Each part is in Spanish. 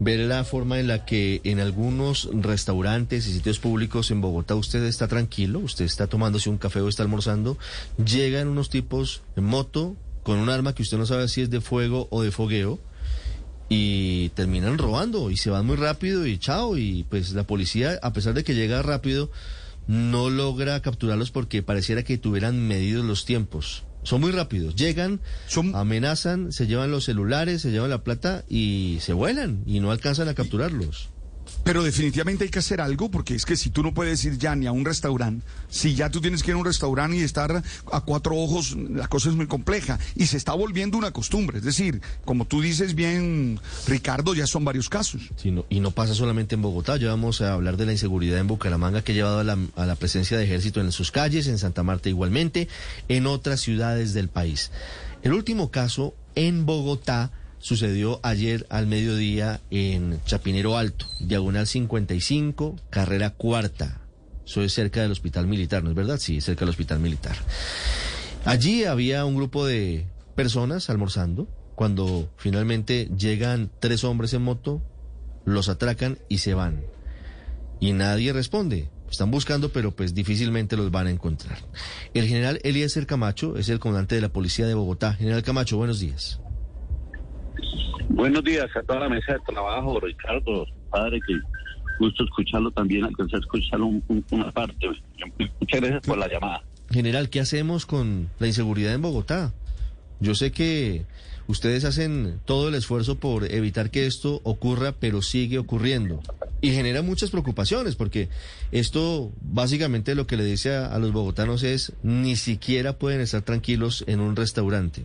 Ver la forma en la que en algunos restaurantes y sitios públicos en Bogotá usted está tranquilo, usted está tomándose un café o está almorzando, llegan unos tipos en moto con un arma que usted no sabe si es de fuego o de fogueo y terminan robando y se van muy rápido y chao y pues la policía a pesar de que llega rápido no logra capturarlos porque pareciera que tuvieran medidos los tiempos. Son muy rápidos. Llegan, amenazan, se llevan los celulares, se llevan la plata y se vuelan y no alcanzan a capturarlos. Pero definitivamente hay que hacer algo porque es que si tú no puedes ir ya ni a un restaurante, si ya tú tienes que ir a un restaurante y estar a cuatro ojos, la cosa es muy compleja y se está volviendo una costumbre. Es decir, como tú dices bien, Ricardo, ya son varios casos. y no pasa solamente en Bogotá, ya vamos a hablar de la inseguridad en Bucaramanga que ha llevado a la, a la presencia de ejército en sus calles, en Santa Marta igualmente, en otras ciudades del país. El último caso en Bogotá sucedió ayer al mediodía en Chapinero Alto, diagonal 55, carrera cuarta. Eso es cerca del hospital militar, ¿no es verdad? Sí, cerca del hospital militar. Allí había un grupo de personas almorzando cuando finalmente llegan tres hombres en moto, los atracan y se van. Y nadie responde. Están buscando, pero pues difícilmente los van a encontrar. El general Eliezer Camacho es el comandante de la policía de Bogotá. General Camacho, buenos días. Buenos días a toda la mesa de trabajo, Ricardo, padre, que gusto escucharlo también, alcancé a escucharlo una parte. Muchas gracias por la llamada. General, ¿qué hacemos con la inseguridad en Bogotá? Yo sé que ustedes hacen todo el esfuerzo por evitar que esto ocurra, pero sigue ocurriendo. Y genera muchas preocupaciones, porque esto básicamente lo que le dice a los bogotanos es, ni siquiera pueden estar tranquilos en un restaurante.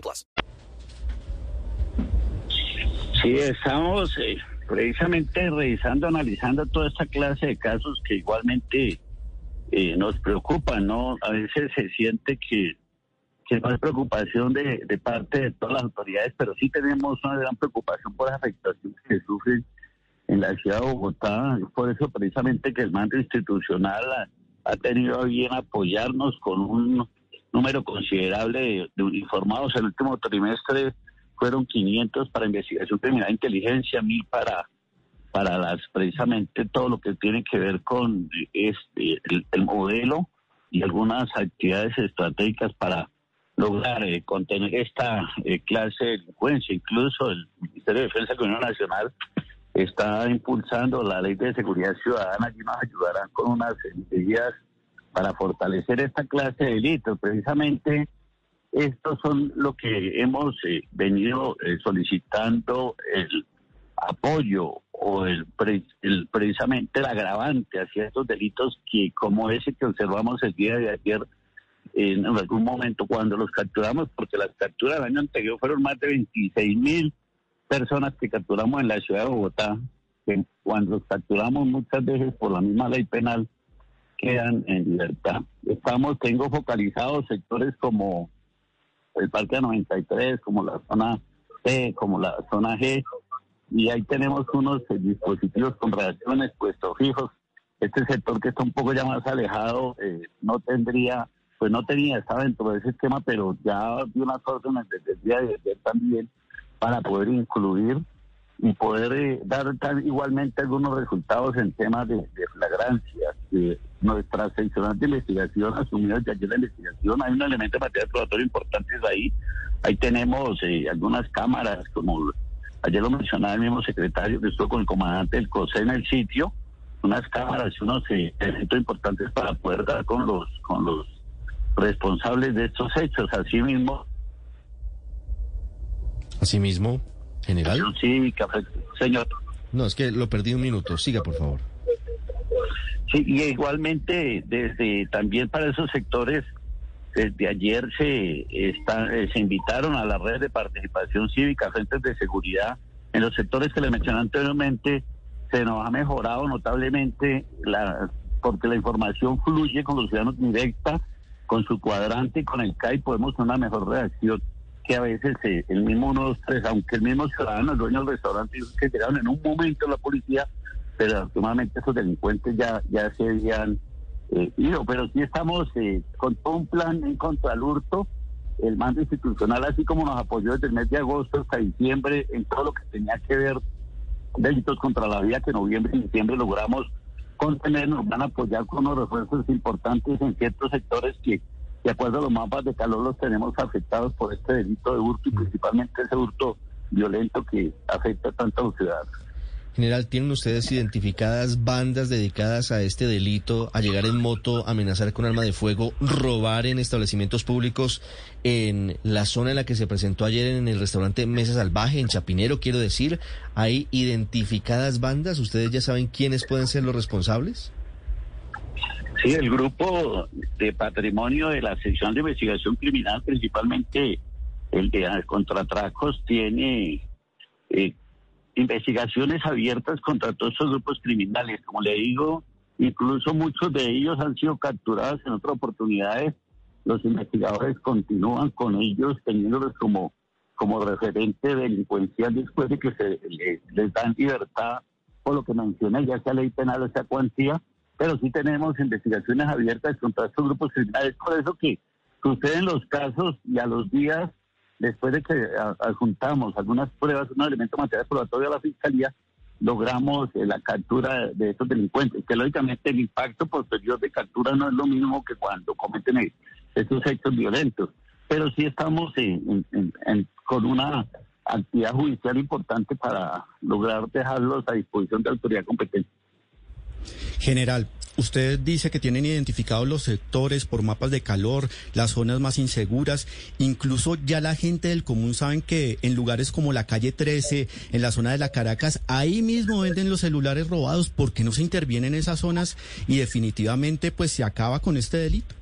plus. Sí, estamos eh, precisamente revisando, analizando toda esta clase de casos que igualmente eh, nos preocupan, ¿no? A veces se siente que, que no hay preocupación de, de parte de todas las autoridades, pero sí tenemos una gran preocupación por las afectaciones que sufren en la ciudad de Bogotá. Por eso precisamente que el mando institucional ha, ha tenido a bien apoyarnos con un número considerable de, uniformados. El último trimestre fueron 500 para investigación criminal e inteligencia, 1000 para para las precisamente todo lo que tiene que ver con este el, modelo y algunas actividades estratégicas para lograr eh, contener esta eh, clase de delincuencia. Incluso el Ministerio de Defensa de la Unión Nacional está impulsando la ley de seguridad ciudadana y nos ayudarán con unas medidas para fortalecer esta clase de delitos. Precisamente estos son lo que hemos eh, venido eh, solicitando el apoyo o el, precisamente el agravante hacia estos delitos que como ese que observamos el día de ayer en algún momento cuando los capturamos, porque las capturas del año anterior fueron más de 26 mil personas que capturamos en la ciudad de Bogotá, que cuando capturamos muchas veces por la misma ley penal, quedan en libertad. Estamos, tengo focalizados sectores como el Parque 93, como la zona C, como la zona G, y ahí tenemos unos dispositivos con reacciones puestos fijos. Este sector que está un poco ya más alejado eh, no tendría, pues no tenía, estaba dentro de ese esquema, pero ya dio unas órdenes desde el día de ayer también para poder incluir y poder eh, dar igualmente algunos resultados en temas de, de flagrancia, de, nuestra seccional de investigación asumió desde ayer la investigación. Hay un elemento de material probatorio importante ahí. Ahí tenemos eh, algunas cámaras, como ayer lo mencionaba el mismo secretario que estuvo con el comandante del COSE en el sitio, unas cámaras y unos eh, elementos importantes para poder dar con los, con los responsables de estos hechos. Asimismo, Asimismo, general. cívica, señor. No, es que lo perdí un minuto. Siga, por favor. Sí, y igualmente desde también para esos sectores, desde ayer se está, eh, se invitaron a la red de participación cívica, frentes de seguridad, en los sectores que le mencioné anteriormente, se nos ha mejorado notablemente la porque la información fluye con los ciudadanos directa, con su cuadrante y con el CAI podemos tener una mejor reacción que a veces eh, el mismo 123, aunque el mismo ciudadano, el dueño del restaurante, dijo que llegaron en un momento la policía, pero afortunadamente esos delincuentes ya, ya se habían eh, ido. Pero sí estamos eh, con todo un plan en contra del hurto, el mando institucional, así como nos apoyó desde el mes de agosto hasta diciembre en todo lo que tenía que ver delitos contra la vida, que en noviembre y diciembre logramos contener, nos van a apoyar con unos refuerzos importantes en ciertos sectores que, de acuerdo a los mapas de calor, los tenemos afectados por este delito de hurto y principalmente ese hurto violento que afecta tanto a los ciudadanos. General, ¿tienen ustedes identificadas bandas dedicadas a este delito, a llegar en moto, amenazar con arma de fuego, robar en establecimientos públicos en la zona en la que se presentó ayer en el restaurante Mesa Salvaje, en Chapinero, quiero decir? ¿Hay identificadas bandas? ¿Ustedes ya saben quiénes pueden ser los responsables? Sí, el grupo de patrimonio de la sección de investigación criminal, principalmente el de contratracos, tiene eh, investigaciones abiertas contra todos estos grupos criminales. Como le digo, incluso muchos de ellos han sido capturados en otras oportunidades. Los investigadores continúan con ellos, teniéndolos como, como referente delincuencial después de que se les, les dan libertad, por lo que mencioné, ya sea ley penal o sea cuantía, pero sí tenemos investigaciones abiertas contra estos grupos criminales. Por eso que suceden los casos y a los días después de que adjuntamos algunas pruebas, un elemento material probatorio a la fiscalía, logramos eh, la captura de estos delincuentes, que lógicamente el impacto posterior de captura no es lo mismo que cuando cometen e-, estos hechos violentos, pero sí estamos en, con una actividad judicial importante para lograr dejarlos a disposición de autoridad competente. General, Usted dice que tienen identificados los sectores por mapas de calor, las zonas más inseguras. Incluso ya la gente del común saben que en lugares como la calle 13, en la zona de la Caracas, ahí mismo venden los celulares robados. ¿Por qué no se interviene en esas zonas y definitivamente pues se acaba con este delito?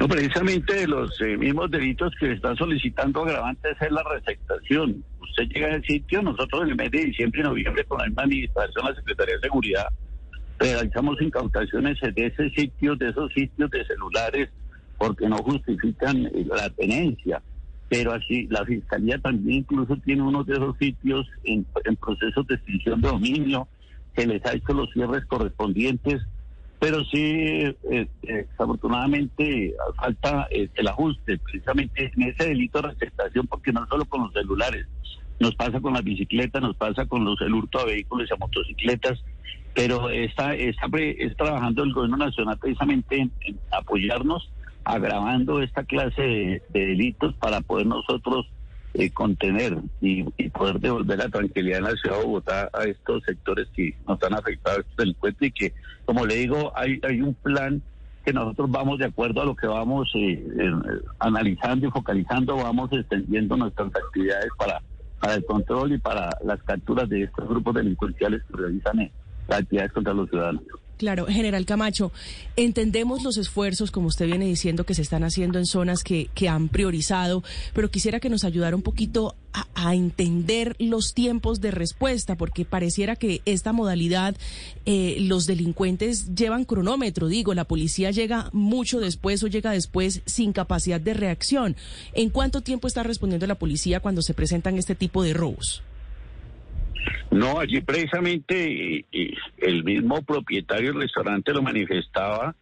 No, precisamente los eh, mismos delitos que están solicitando agravantes es la receptación. Usted llega al sitio, nosotros en el mes de diciembre y noviembre con la misma administración, la Secretaría de Seguridad, realizamos incautaciones de ese sitio, de esos sitios de celulares, porque no justifican eh, la tenencia. Pero así, la Fiscalía también incluso tiene uno de esos sitios en, en procesos de extinción de dominio, que les ha hecho los cierres correspondientes, pero sí, eh, desafortunadamente, falta eh, el ajuste precisamente en ese delito de receptación, porque no solo con los celulares, nos pasa con las bicicletas, nos pasa con los, el hurto de vehículos y a motocicletas, pero está, está, está trabajando el gobierno nacional precisamente en, apoyarnos, agravando esta clase de, de, delitos para poder nosotros eh, contener y, y, poder devolver la tranquilidad en la ciudad de Bogotá a estos sectores que nos están afectados del delincuentes y que, como le digo, hay, hay un plan que nosotros vamos de acuerdo a lo que vamos eh, eh, analizando y focalizando, vamos extendiendo nuestras actividades para, para el control y para las capturas de estos grupos delincuenciales que realizan los ciudadanos. Claro, general Camacho, entendemos los esfuerzos, como usted viene diciendo, que se están haciendo en zonas que, que han priorizado, pero quisiera que nos ayudara un poquito a, a, entender los tiempos de respuesta, porque pareciera que esta modalidad, eh, los delincuentes llevan cronómetro, digo, la policía llega mucho después o llega después sin capacidad de reacción. ¿En cuánto tiempo está respondiendo la policía cuando se presentan este tipo de robos? No, allí precisamente el mismo propietario del restaurante lo manifestaba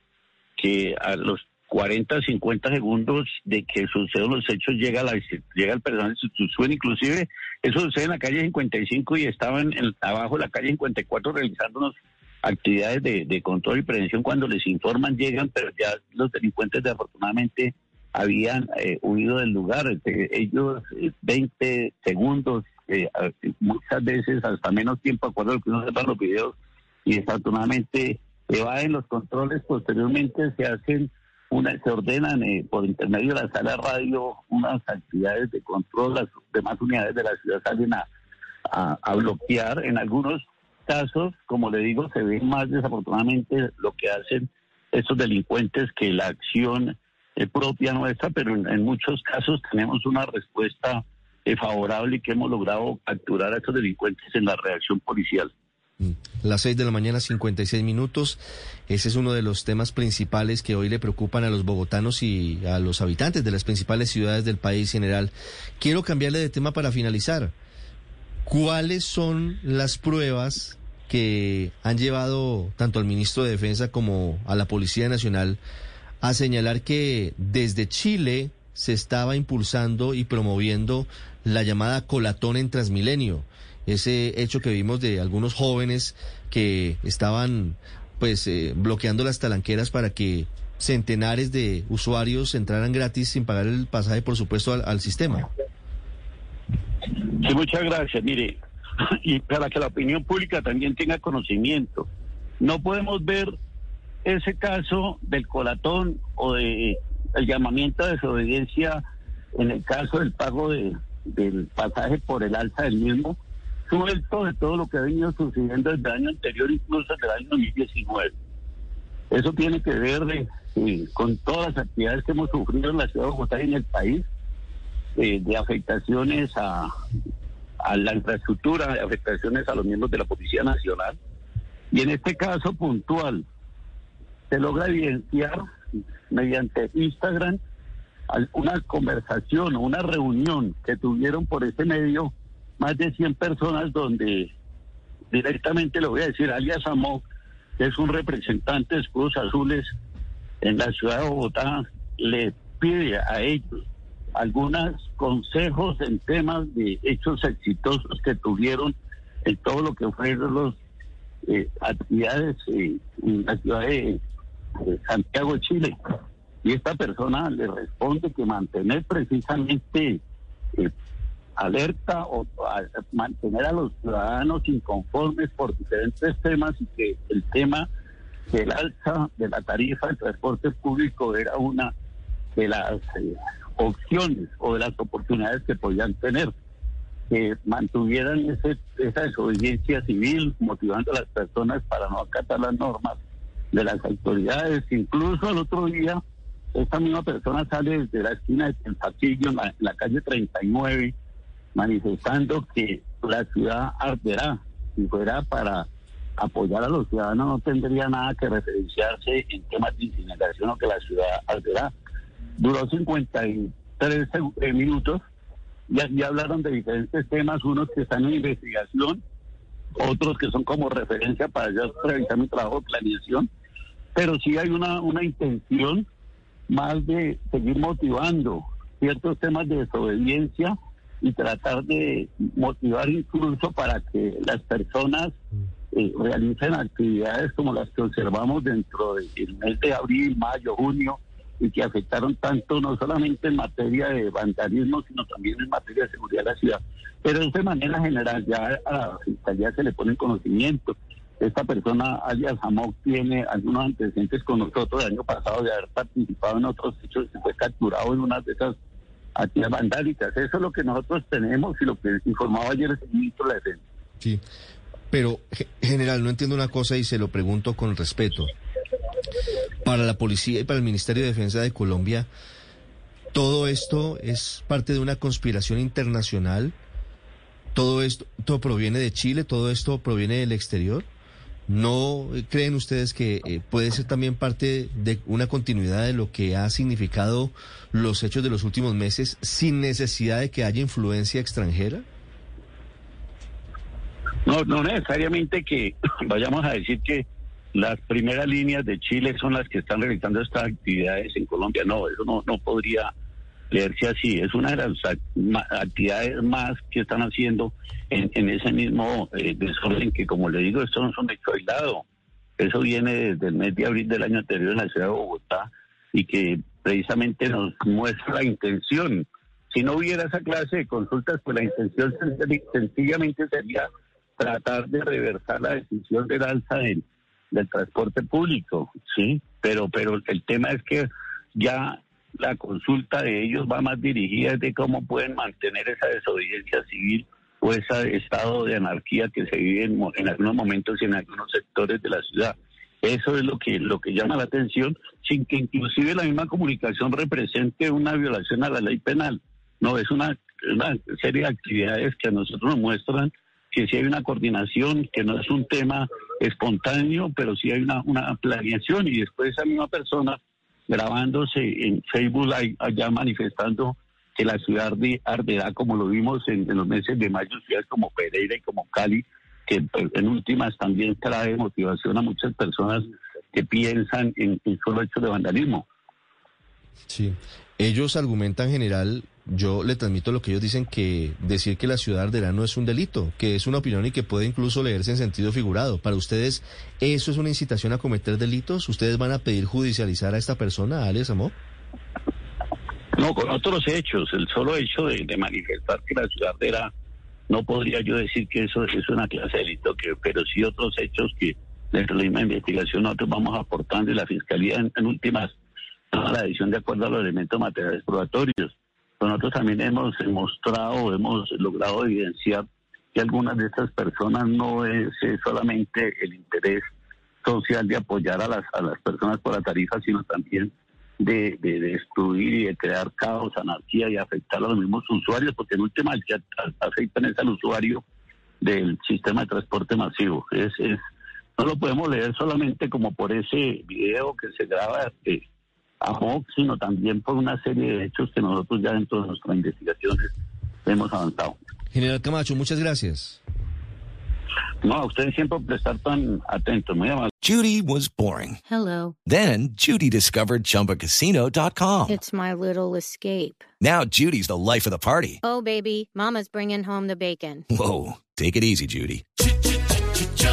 que a los 40, 50 segundos de que suceden los hechos llega la, llega el personal de sustitución, inclusive eso sucede en la calle 55 y estaban en, abajo de la calle 54 realizando actividades de, de control y prevención cuando les informan llegan, pero ya los delincuentes desafortunadamente habían eh, huido del lugar. Este, ellos eh, 20 segundos, eh, muchas veces hasta menos tiempo, acuerdo a lo que uno sepa los videos, y desafortunadamente evaden los controles. Posteriormente se hacen una, se ordenan eh, por intermedio de la sala radio unas actividades de control. Las demás unidades de la ciudad salen a, a, bloquear. En algunos casos, como le digo, se ve más desafortunadamente lo que hacen estos delincuentes que la acción eh, propia nuestra, pero en muchos casos tenemos una respuesta eh, favorable y que hemos logrado capturar a estos delincuentes en la reacción policial. Mm. Las 6 de la mañana, 56 minutos. Ese es uno de los temas principales que hoy le preocupan a los bogotanos y a los habitantes de las principales ciudades del país general. Quiero cambiarle de tema para finalizar. ¿Cuáles son las pruebas que han llevado tanto al ministro de Defensa como a la Policía Nacional a señalar que desde Chile se estaba impulsando y promoviendo la llamada colatón en Transmilenio? ese hecho que vimos de algunos jóvenes que estaban pues eh, bloqueando las talanqueras para que centenares de usuarios entraran gratis sin pagar el pasaje, por supuesto, al, al sistema. Sí, muchas gracias. Mire, y para que la opinión pública también tenga conocimiento, no podemos ver ese caso del colatón o de el llamamiento de desobediencia en el caso del pago de, del pasaje por el alza del mismo, suelto de todo lo que ha venido sucediendo desde el año anterior, incluso desde el año 2019. Eso tiene que ver de, eh, con todas las actividades que hemos sufrido en la ciudad de Bogotá y en el país, eh, de afectaciones a, a la infraestructura, de afectaciones a los miembros de la Policía Nacional. Y en este caso puntual, se logra evidenciar mediante Instagram una conversación o una reunión que tuvieron por ese medio más de 100 personas donde directamente le voy a decir, alias Amok, que es un representante de Escudos Azules en la ciudad de Bogotá, le pide a ellos algunos consejos en temas de hechos exitosos que tuvieron en todo lo que fueron los eh, actividades eh, en la ciudad de, de Santiago Chile. Y esta persona le responde que mantener precisamente eh, alerta o mantener a los ciudadanos inconformes por diferentes temas y que el tema del alza de la tarifa del transporte público era una de las eh, opciones o de las oportunidades que podían tener que mantuvieran ese, esa desobediencia civil, motivando a las personas para no acatar las normas de las autoridades. Incluso el otro día, esta misma persona sale desde la esquina de Tempacillo, en la, la calle 39, manifestando que la ciudad arderá. Si fuera para apoyar a los ciudadanos, no tendría nada que referenciarse en temas de incineración o que la ciudad arderá. Duró 53 seg- eh, minutos ya hablaron de diferentes temas, unos que están en investigación, otros que son como referencia para ya realizar mi trabajo de planeación, pero sí hay una, una intención más de seguir motivando ciertos temas de desobediencia y tratar de motivar incluso para que las personas eh, realicen actividades como las que observamos dentro del mes de abril, mayo, junio, y que afectaron tanto no solamente en materia de vandalismo, sino también en materia de seguridad de la ciudad. Pero de manera general, ya a la fiscalía se le pone en conocimiento. Esta persona, alias Hamok, tiene algunos antecedentes con nosotros el año pasado de haber participado en otros hechos y fue capturado en una de esas actividades vandálicas. Eso es lo que nosotros tenemos y lo que informaba ayer el ministro de la Defensa. Sí. Pero, ge- general, no entiendo una cosa y se lo pregunto con respeto. Para la policía y para el Ministerio de Defensa de Colombia, ¿todo esto es parte de una conspiración internacional? ¿Todo esto todo proviene de Chile? ¿Todo esto proviene del exterior? ¿No creen ustedes que eh, puede ser también parte de una continuidad de lo que ha significado los hechos de los últimos meses sin necesidad de que haya influencia extranjera? No, no necesariamente que vayamos a decir que las primeras líneas de Chile son las que están realizando estas actividades en Colombia. No, eso no, no podría leerse así. Es una de las actividades más que están haciendo en, en ese mismo eh, desorden que, como le digo, esto no es un hecho aislado. Eso viene desde el mes de abril del año anterior en la ciudad de Bogotá y que precisamente nos muestra la intención. Si no hubiera esa clase de consultas, pues la intención sencillamente sería tratar de reversar la decisión del alza del, del transporte público, ¿sí? Pero, pero el tema es que ya la consulta de ellos va más dirigida de cómo pueden mantener esa desobediencia civil o ese estado de anarquía que se vive en, en, algunos momentos y en algunos sectores de la ciudad. Eso es lo que, lo que llama la atención, sin que inclusive la misma comunicación represente una violación a la ley penal. No, es una, serie de actividades que a nosotros nos muestran que sí hay una coordinación, que no es un tema espontáneo, pero sí hay una, una planeación y después esa misma persona grabándose en Facebook allá manifestando que la ciudad arderá como lo vimos en, los meses de mayo, ciudades como Pereira y como Cali, que pues, en últimas también trae motivación a muchas personas que piensan en, en solo hecho de vandalismo. Sí, ellos argumentan general, yo le transmito lo que ellos dicen que decir que la ciudad arderá no es un delito, que es una opinión y que puede incluso leerse en sentido figurado. Para ustedes, ¿eso es una incitación a cometer delitos? ¿Ustedes van a pedir judicializar a esta persona, a Alex Amó? No, con otros hechos. El solo hecho de, manifestar que la ciudad era, no podría yo decir que eso es una clase de delito, que, pero sí otros hechos que dentro de la misma investigación nosotros vamos aportando y la Fiscalía en, últimas toma la decisión de acuerdo a los elementos materiales probatorios. Nosotros también hemos mostrado, hemos logrado evidenciar que algunas de estas personas no es, solamente el interés social de apoyar a las, a las personas por la tarifa, sino también de, destruir y de crear caos, anarquía y afectar a los mismos usuarios, porque en última que afectan es al usuario del sistema de transporte masivo. Es, es, no lo podemos leer solamente como por ese video que se graba este, a Mox, sino también por una serie de hechos que nosotros ya dentro de nuestras investigaciones hemos avanzado. General Camacho, muchas gracias. No, a ustedes siempre por estar tan atentos, muy amables. Judy was boring. Hello. Then Judy discovered ChumbaCasino.com. It's my little escape. Now Judy's the life of the party. Oh, baby, mama's bringing home the bacon. Whoa, take it easy, Judy.